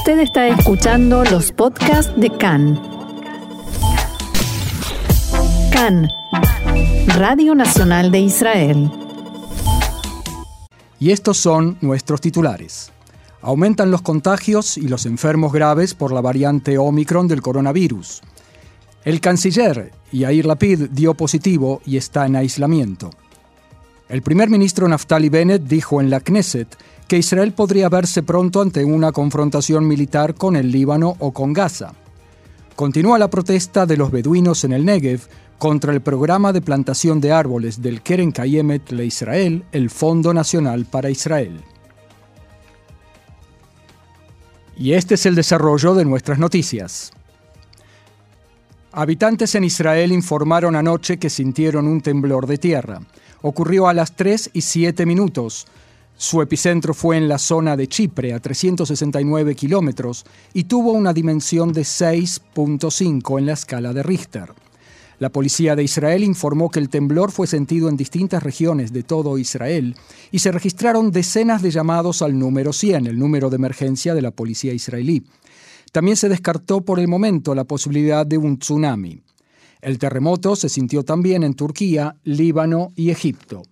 Usted está escuchando los podcasts de CAN. CAN, Radio Nacional de Israel. Y estos son nuestros titulares. Aumentan los contagios y los enfermos graves por la variante Omicron del coronavirus. El canciller Yair Lapid dio positivo y está en aislamiento. El primer ministro Naftali Bennett dijo en la Knesset que Israel podría verse pronto ante una confrontación militar con el Líbano o con Gaza. Continúa la protesta de los beduinos en el Negev contra el programa de plantación de árboles del Keren Kayemet Le Israel, el Fondo Nacional para Israel. Y este es el desarrollo de nuestras noticias. Habitantes en Israel informaron anoche que sintieron un temblor de tierra. Ocurrió a las 3 y 7 minutos. Su epicentro fue en la zona de Chipre, a 369 kilómetros, y tuvo una dimensión de 6.5 en la escala de Richter. La policía de Israel informó que el temblor fue sentido en distintas regiones de todo Israel y se registraron decenas de llamados al número 100, el número de emergencia de la policía israelí. También se descartó por el momento la posibilidad de un tsunami. El terremoto se sintió también en Turquía, Líbano y Egipto.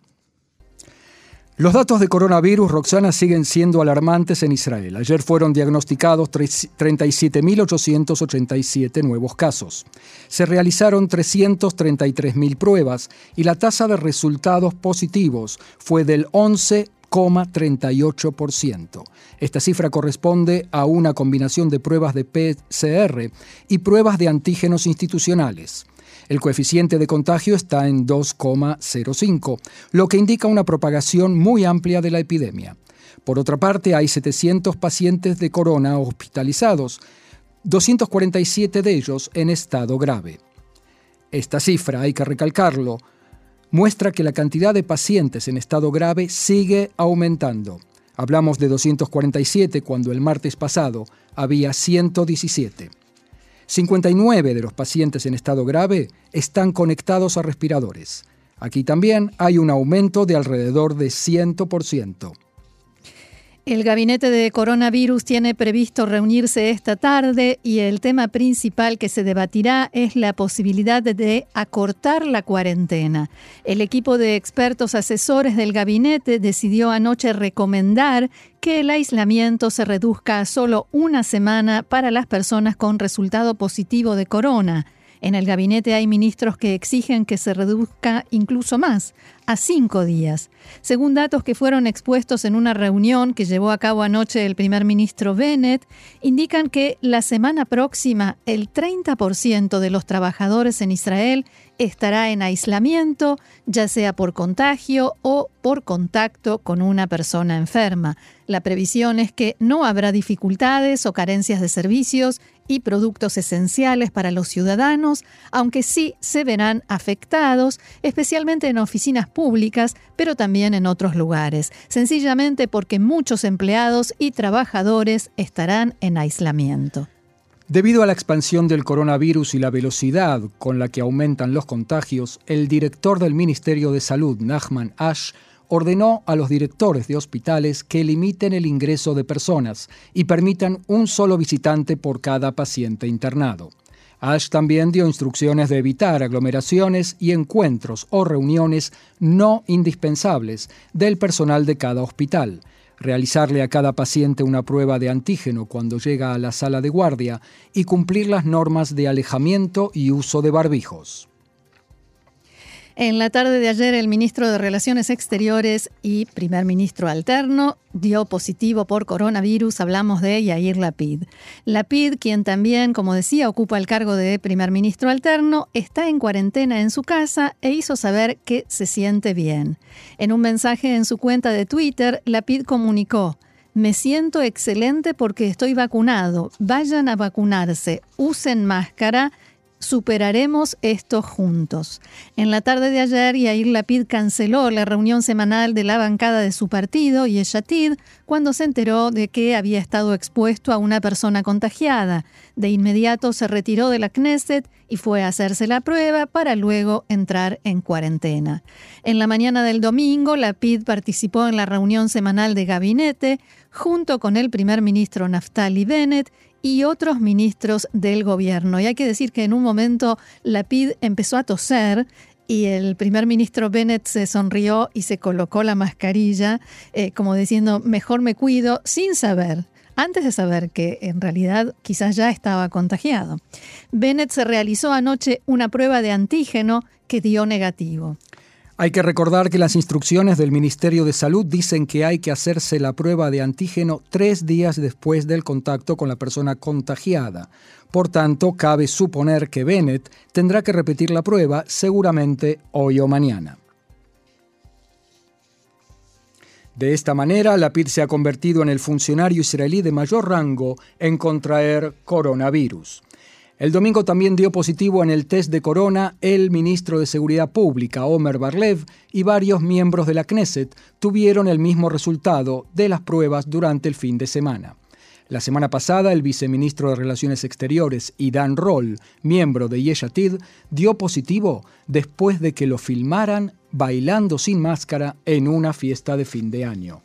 Los datos de coronavirus, Roxana, siguen siendo alarmantes en Israel. Ayer fueron diagnosticados 37.887 nuevos casos. Se realizaron 333.000 pruebas y la tasa de resultados positivos fue del 11,38%. Esta cifra corresponde a una combinación de pruebas de PCR y pruebas de antígenos institucionales. El coeficiente de contagio está en 2,05, lo que indica una propagación muy amplia de la epidemia. Por otra parte, hay 700 pacientes de corona hospitalizados, 247 de ellos en estado grave. Esta cifra, hay que recalcarlo, muestra que la cantidad de pacientes en estado grave sigue aumentando. Hablamos de 247 cuando el martes pasado había 117. 59 de los pacientes en estado grave están conectados a respiradores. Aquí también hay un aumento de alrededor de 100%. El gabinete de coronavirus tiene previsto reunirse esta tarde y el tema principal que se debatirá es la posibilidad de acortar la cuarentena. El equipo de expertos asesores del gabinete decidió anoche recomendar que el aislamiento se reduzca a solo una semana para las personas con resultado positivo de corona. En el gabinete hay ministros que exigen que se reduzca incluso más, a cinco días. Según datos que fueron expuestos en una reunión que llevó a cabo anoche el primer ministro Bennett, indican que la semana próxima el 30% de los trabajadores en Israel estará en aislamiento, ya sea por contagio o por contacto con una persona enferma. La previsión es que no habrá dificultades o carencias de servicios y productos esenciales para los ciudadanos, aunque sí se verán afectados, especialmente en oficinas pero también en otros lugares, sencillamente porque muchos empleados y trabajadores estarán en aislamiento. Debido a la expansión del coronavirus y la velocidad con la que aumentan los contagios, el director del Ministerio de Salud, Nachman Ash, ordenó a los directores de hospitales que limiten el ingreso de personas y permitan un solo visitante por cada paciente internado. Ash también dio instrucciones de evitar aglomeraciones y encuentros o reuniones no indispensables del personal de cada hospital realizarle a cada paciente una prueba de antígeno cuando llega a la sala de guardia y cumplir las normas de alejamiento y uso de barbijos. En la tarde de ayer, el ministro de Relaciones Exteriores y primer ministro alterno dio positivo por coronavirus. Hablamos de Yair Lapid. Lapid, quien también, como decía, ocupa el cargo de primer ministro alterno, está en cuarentena en su casa e hizo saber que se siente bien. En un mensaje en su cuenta de Twitter, Lapid comunicó. Me siento excelente porque estoy vacunado. Vayan a vacunarse, usen máscara, Superaremos esto juntos. En la tarde de ayer, Yair Lapid canceló la reunión semanal de la bancada de su partido, Yeshatid, cuando se enteró de que había estado expuesto a una persona contagiada. De inmediato se retiró de la Knesset y fue a hacerse la prueba para luego entrar en cuarentena. En la mañana del domingo, Lapid participó en la reunión semanal de gabinete junto con el primer ministro Naftali Bennett y otros ministros del gobierno. Y hay que decir que en un momento la PID empezó a toser y el primer ministro Bennett se sonrió y se colocó la mascarilla, eh, como diciendo, mejor me cuido, sin saber antes de saber que en realidad quizás ya estaba contagiado. Bennett se realizó anoche una prueba de antígeno que dio negativo. Hay que recordar que las instrucciones del Ministerio de Salud dicen que hay que hacerse la prueba de antígeno tres días después del contacto con la persona contagiada. Por tanto, cabe suponer que Bennett tendrá que repetir la prueba seguramente hoy o mañana. De esta manera, Lapid se ha convertido en el funcionario israelí de mayor rango en contraer coronavirus. El domingo también dio positivo en el test de corona el ministro de Seguridad Pública, Omer Barlev, y varios miembros de la Knesset tuvieron el mismo resultado de las pruebas durante el fin de semana. La semana pasada, el viceministro de Relaciones Exteriores, Idan Roll, miembro de Yeshatid, dio positivo después de que lo filmaran bailando sin máscara en una fiesta de fin de año.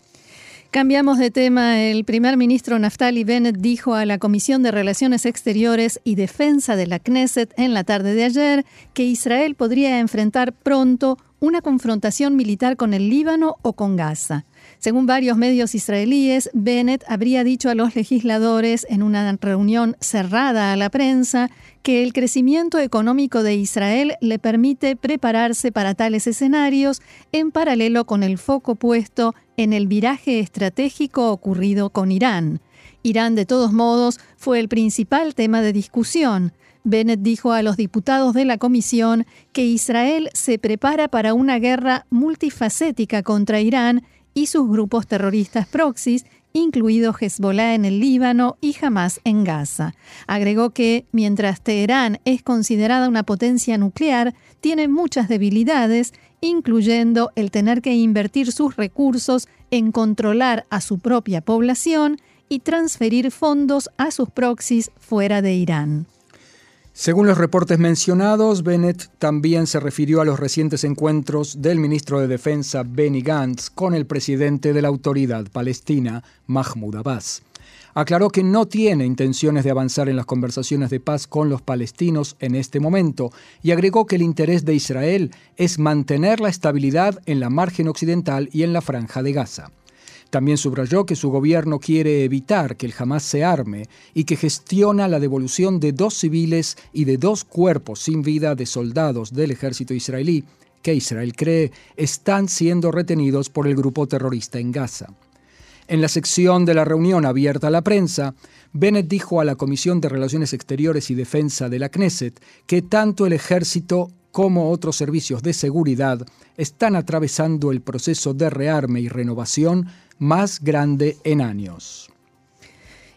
Cambiamos de tema. El primer ministro Naftali Bennett dijo a la Comisión de Relaciones Exteriores y Defensa de la Knesset en la tarde de ayer que Israel podría enfrentar pronto una confrontación militar con el Líbano o con Gaza. Según varios medios israelíes, Bennett habría dicho a los legisladores en una reunión cerrada a la prensa que el crecimiento económico de Israel le permite prepararse para tales escenarios en paralelo con el foco puesto en el viraje estratégico ocurrido con Irán. Irán, de todos modos, fue el principal tema de discusión. Bennett dijo a los diputados de la comisión que Israel se prepara para una guerra multifacética contra Irán y sus grupos terroristas proxies, incluido Hezbollah en el Líbano y Hamas en Gaza. Agregó que, mientras Teherán es considerada una potencia nuclear, tiene muchas debilidades, incluyendo el tener que invertir sus recursos en controlar a su propia población y transferir fondos a sus proxies fuera de Irán. Según los reportes mencionados, Bennett también se refirió a los recientes encuentros del ministro de Defensa Benny Gantz con el presidente de la autoridad palestina, Mahmoud Abbas. Aclaró que no tiene intenciones de avanzar en las conversaciones de paz con los palestinos en este momento y agregó que el interés de Israel es mantener la estabilidad en la margen occidental y en la franja de Gaza. También subrayó que su gobierno quiere evitar que el Hamas se arme y que gestiona la devolución de dos civiles y de dos cuerpos sin vida de soldados del ejército israelí que Israel cree están siendo retenidos por el grupo terrorista en Gaza. En la sección de la reunión abierta a la prensa, Bennett dijo a la Comisión de Relaciones Exteriores y Defensa de la Knesset que tanto el ejército como otros servicios de seguridad están atravesando el proceso de rearme y renovación más grande en años.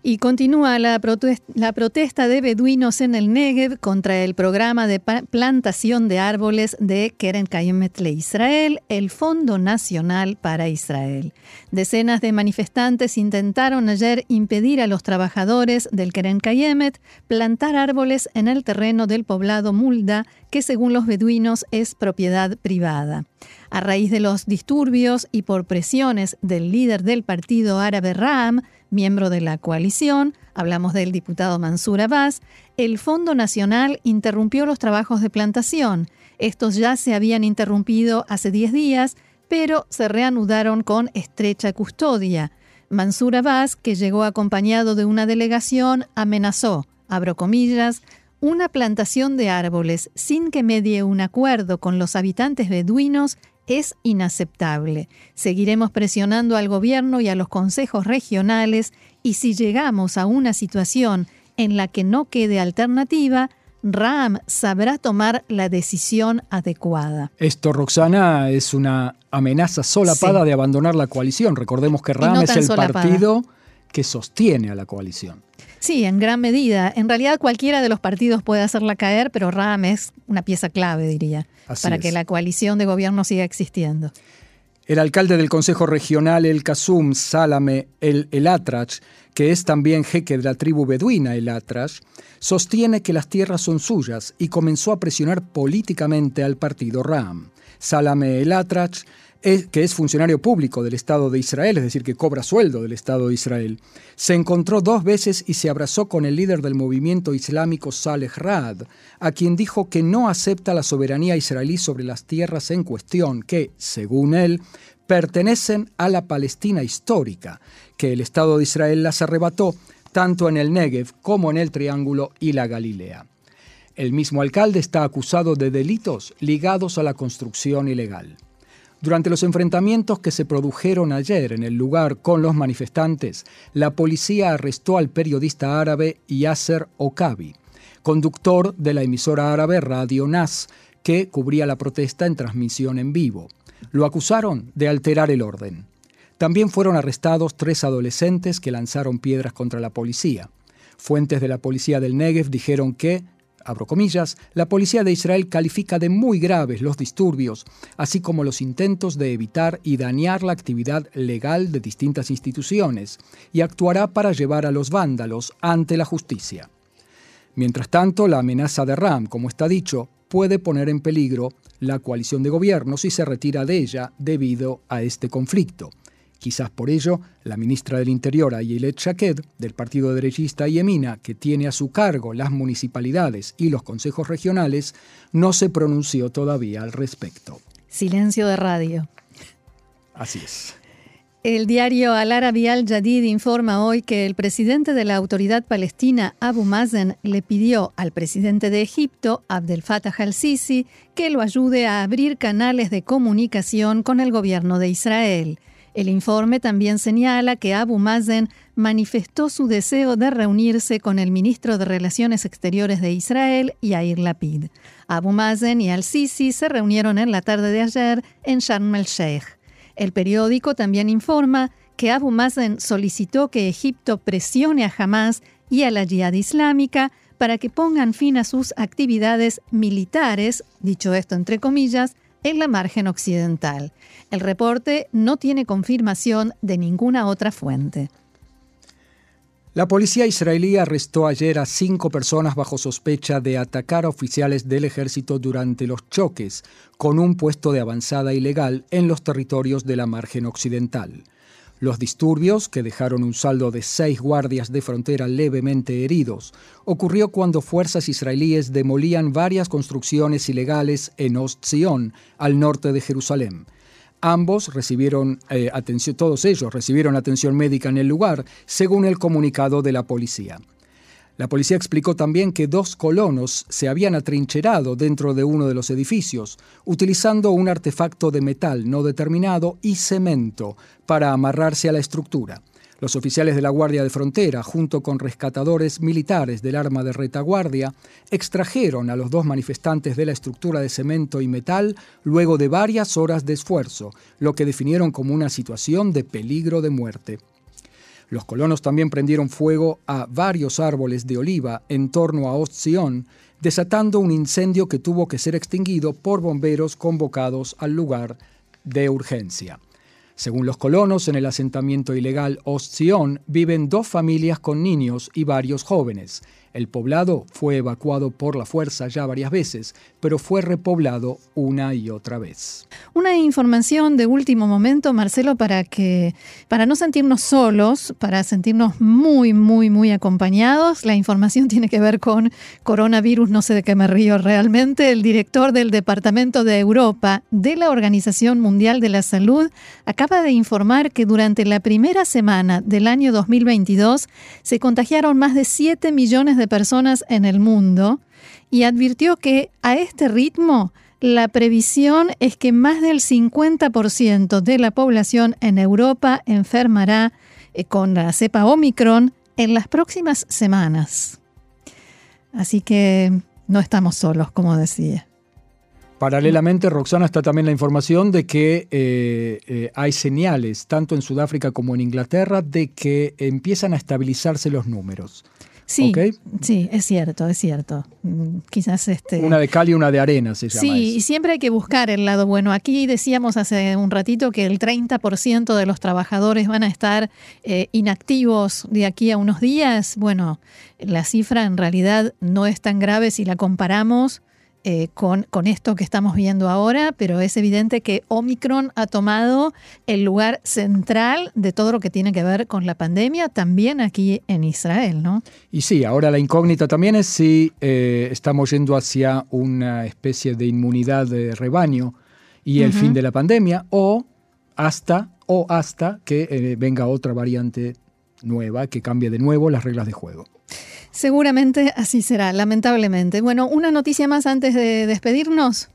Y continúa la, protesta de beduinos en el Negev contra el programa de plantación de árboles de Keren Kayemet Le Israel, el Fondo Nacional para Israel. Decenas de manifestantes intentaron ayer impedir a los trabajadores del Keren Kayemet plantar árboles en el terreno del poblado Mulda, que según los beduinos es propiedad privada. A raíz de los disturbios y por presiones del líder del partido árabe Ram, miembro de la coalición, hablamos del diputado Mansur Abbas, el Fondo Nacional interrumpió los trabajos de plantación. Estos ya se habían interrumpido hace 10 días, pero se reanudaron con estrecha custodia. Mansur Abbas, que llegó acompañado de una delegación, amenazó, abro comillas, una plantación de árboles sin que medie un acuerdo con los habitantes beduinos es inaceptable. Seguiremos presionando al gobierno y a los consejos regionales y si llegamos a una situación en la que no quede alternativa, RAM sabrá tomar la decisión adecuada. Esto, Roxana, es una amenaza solapada de abandonar la coalición. Recordemos que RAM es el partido que sostiene a la coalición. Sí, en gran medida. En realidad cualquiera de los partidos puede hacerla caer, pero RAM es una pieza clave, diría, para que la coalición de gobierno siga existiendo. El alcalde del Consejo Regional El Kasum, Salame El Elatrach, que es también jeque de la tribu beduina El Atrach, sostiene que las tierras son suyas y comenzó a presionar políticamente al partido RAM. Salame El Que es funcionario público del Estado de Israel, es decir, que cobra sueldo del Estado de Israel, se encontró dos veces y se abrazó con el líder del movimiento islámico Saleh Rad, a quien dijo que no acepta la soberanía israelí sobre las tierras en cuestión, que, según él, pertenecen a la Palestina histórica, que el Estado de Israel las arrebató tanto en el Negev como en el Triángulo y la Galilea. El mismo alcalde está acusado de delitos ligados a la construcción ilegal. Durante los enfrentamientos que se produjeron ayer en el lugar con los manifestantes, la policía arrestó al periodista árabe Yasser Okabi, conductor de la emisora árabe Radio Nas, que cubría la protesta en transmisión en vivo. Lo acusaron de alterar el orden. También fueron arrestados tres adolescentes que lanzaron piedras contra la policía. Fuentes de la policía del Negev dijeron que abro comillas, la policía de Israel califica de muy graves los disturbios, así como los intentos de evitar y dañar la actividad legal de distintas instituciones, y actuará para llevar a los vándalos ante la justicia. Mientras tanto, la amenaza de Ram, como está dicho, puede poner en peligro la coalición de gobierno si se retira de ella debido a este conflicto. Quizás por ello, la ministra del Interior, Ayelet Shaked, del partido derechista Yemina, que tiene a su cargo las municipalidades y los consejos regionales, no se pronunció todavía al respecto. Silencio de radio. Así es. El diario Al Arabi Al Jadid informa hoy que el presidente de la autoridad palestina, Abu Mazen, le pidió al presidente de Egipto, Abdel Fattah al-Sisi, que lo ayude a abrir canales de comunicación con el gobierno de Israel. El informe también señala que Abu Mazen manifestó su deseo de reunirse con el ministro de Relaciones Exteriores de Israel, Yair Lapid. Abu Mazen y al-Sisi se reunieron en la tarde de ayer en Sharm el-Sheikh. El periódico también informa que Abu Mazen solicitó que Egipto presione a Hamas y a la Jihad Islámica para que pongan fin a sus actividades militares, dicho esto entre comillas, en la margen occidental. El reporte no tiene confirmación de ninguna otra fuente. La policía israelí arrestó ayer a cinco personas bajo sospecha de atacar a oficiales del ejército durante los choques con un puesto de avanzada ilegal en los territorios de la margen occidental. Los disturbios, que dejaron un saldo de seis guardias de frontera levemente heridos, ocurrió cuando fuerzas israelíes demolían varias construcciones ilegales en Ost-Zion, al norte de Jerusalén. Ambos recibieron eh, atención, todos ellos recibieron atención médica en el lugar, según el comunicado de la policía. La policía explicó también que dos colonos se habían atrincherado dentro de uno de los edificios, utilizando un artefacto de metal no determinado y cemento para amarrarse a la estructura. Los oficiales de la Guardia de Frontera, junto con rescatadores militares del arma de retaguardia, extrajeron a los dos manifestantes de la estructura de cemento y metal luego de varias horas de esfuerzo, lo que definieron como una situación de peligro de muerte. Los colonos también prendieron fuego a varios árboles de oliva en torno a Ost-Zion, desatando un incendio que tuvo que ser extinguido por bomberos convocados al lugar de urgencia. Según los colonos, en el asentamiento ilegal Ost-Zion viven dos familias con niños y varios jóvenes. El poblado fue evacuado por la fuerza ya varias veces, pero fue repoblado una y otra vez. Una información de último momento, Marcelo, para que para no sentirnos solos, para sentirnos muy muy muy acompañados. La información tiene que ver con coronavirus, no sé de qué me río realmente. El director del Departamento de Europa de la Organización Mundial de la Salud acaba de informar que durante la primera semana del año 2022 se contagiaron más de 7 millones de personas en el mundo y advirtió que a este ritmo la previsión es que más del 50% de la población en Europa enfermará eh, con la cepa Omicron en las próximas semanas. Así que no estamos solos, como decía. Paralelamente, Roxana, está también la información de que eh, eh, hay señales, tanto en Sudáfrica como en Inglaterra, de que empiezan a estabilizarse los números. Sí, sí, es cierto, es cierto. Mm, quizás este. Una de cal y una de arena se llama. Sí, y siempre hay que buscar el lado bueno. Aquí decíamos hace un ratito que el 30% de los trabajadores van a estar eh, inactivos de aquí a unos días. Bueno, la cifra en realidad no es tan grave si la comparamos eh, con, con esto que estamos viendo ahora, pero es evidente que Omicron ha tomado el lugar central de todo lo que tiene que ver con la pandemia, también aquí en Israel, ¿no? Y sí, ahora la incógnita también es si eh, estamos yendo hacia una especie de inmunidad de rebaño y el fin de la pandemia, o hasta, o hasta que eh, venga otra variante nueva que cambie de nuevo las reglas de juego. Seguramente así será, lamentablemente. Bueno, una noticia más antes de despedirnos.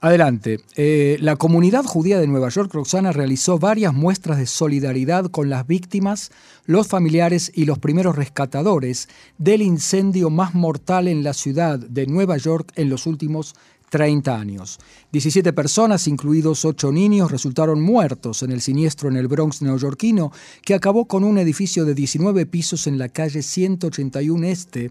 Adelante. Eh, la comunidad judía de Nueva York, Roxana, realizó varias muestras de solidaridad con las víctimas, los familiares y los primeros rescatadores del incendio más mortal en la ciudad de Nueva York en los últimos 30 años. 17 personas, incluidos 8 niños, resultaron muertos en el siniestro en el Bronx neoyorquino, que acabó con un edificio de 19 pisos en la calle 181 Este,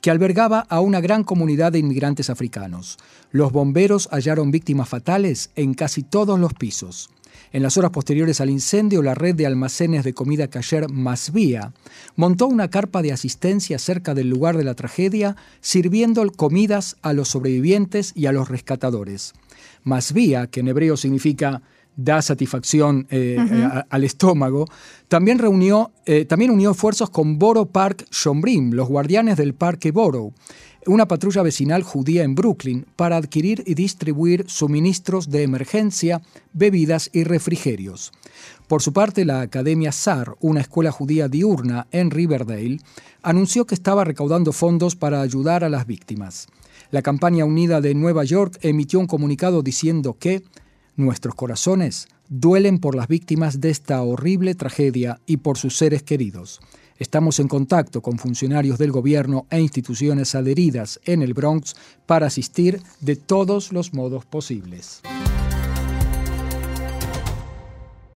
que albergaba a una gran comunidad de inmigrantes africanos. Los bomberos hallaron víctimas fatales en casi todos los pisos. En las horas posteriores al incendio, la red de almacenes de comida cayer Masvía montó una carpa de asistencia cerca del lugar de la tragedia, sirviendo comidas a los sobrevivientes y a los rescatadores. Masvía, que en hebreo significa da satisfacción eh, eh, al estómago, también, reunió, eh, también unió esfuerzos con Borough Park Shombrim, los guardianes del Parque Borough, una patrulla vecinal judía en Brooklyn para adquirir y distribuir suministros de emergencia, bebidas y refrigerios. Por su parte, la Academia SAR, una escuela judía diurna en Riverdale, anunció que estaba recaudando fondos para ayudar a las víctimas. La campaña unida de Nueva York emitió un comunicado diciendo que nuestros corazones duelen por las víctimas de esta horrible tragedia y por sus seres queridos. Estamos en contacto con funcionarios del gobierno e instituciones adheridas en el Bronx para asistir de todos los modos posibles.